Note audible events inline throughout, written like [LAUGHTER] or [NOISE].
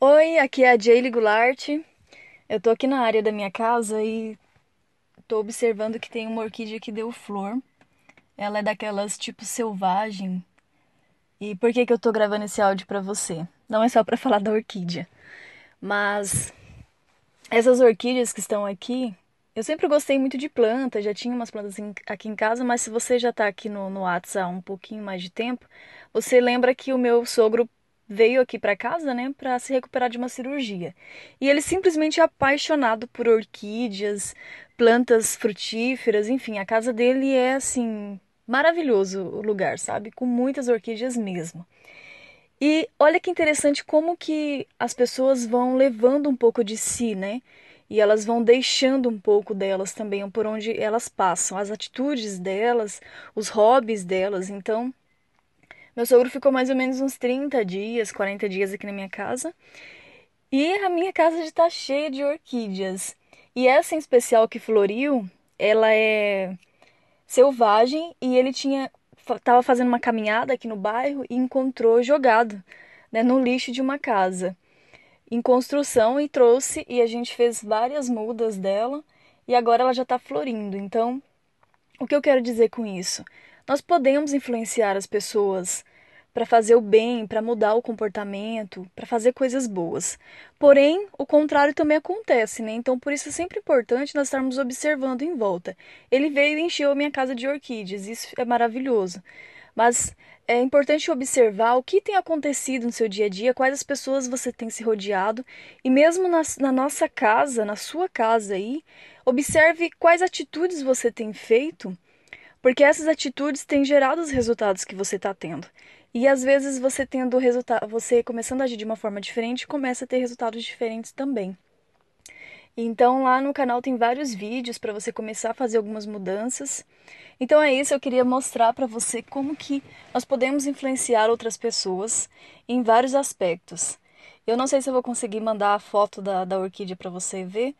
Oi, aqui é a Jaylee Goulart. Eu tô aqui na área da minha casa e tô observando que tem uma orquídea que deu flor. Ela é daquelas tipo selvagem. E por que que eu tô gravando esse áudio pra você? Não é só pra [LAUGHS] falar da orquídea, mas essas orquídeas que estão aqui, eu sempre gostei muito de planta, já tinha umas plantas aqui em casa, mas se você já tá aqui no, no WhatsApp há um pouquinho mais de tempo, você lembra que o meu sogro veio aqui para casa, né, para se recuperar de uma cirurgia. E ele simplesmente é apaixonado por orquídeas, plantas frutíferas, enfim, a casa dele é assim maravilhoso o lugar, sabe? Com muitas orquídeas mesmo. E olha que interessante como que as pessoas vão levando um pouco de si, né? E elas vão deixando um pouco delas também por onde elas passam, as atitudes delas, os hobbies delas. Então, meu sogro ficou mais ou menos uns 30 dias, 40 dias aqui na minha casa. E a minha casa está cheia de orquídeas. E essa em especial que floriu, ela é selvagem e ele tinha estava fazendo uma caminhada aqui no bairro e encontrou jogado né, no lixo de uma casa em construção e trouxe e a gente fez várias mudas dela e agora ela já está florindo. Então, o que eu quero dizer com isso? Nós podemos influenciar as pessoas para fazer o bem, para mudar o comportamento, para fazer coisas boas. Porém, o contrário também acontece, né? Então, por isso é sempre importante nós estarmos observando em volta. Ele veio e encheu a minha casa de orquídeas, isso é maravilhoso. Mas é importante observar o que tem acontecido no seu dia a dia, quais as pessoas você tem se rodeado e mesmo na, na nossa casa, na sua casa aí, observe quais atitudes você tem feito porque essas atitudes têm gerado os resultados que você está tendo. E às vezes você tendo resultado, você começando a agir de uma forma diferente, começa a ter resultados diferentes também. Então lá no canal tem vários vídeos para você começar a fazer algumas mudanças. Então é isso, eu queria mostrar para você como que nós podemos influenciar outras pessoas em vários aspectos. Eu não sei se eu vou conseguir mandar a foto da, da orquídea para você ver,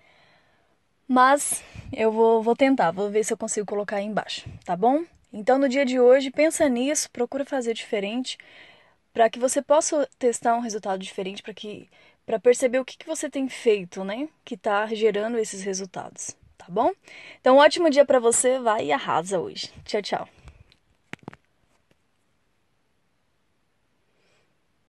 mas eu vou, vou tentar, vou ver se eu consigo colocar aí embaixo, tá bom? Então no dia de hoje, pensa nisso, procura fazer diferente para que você possa testar um resultado diferente, para que para perceber o que, que você tem feito, né? Que está gerando esses resultados, tá bom? Então, um ótimo dia para você, vai e arrasa hoje. Tchau, tchau.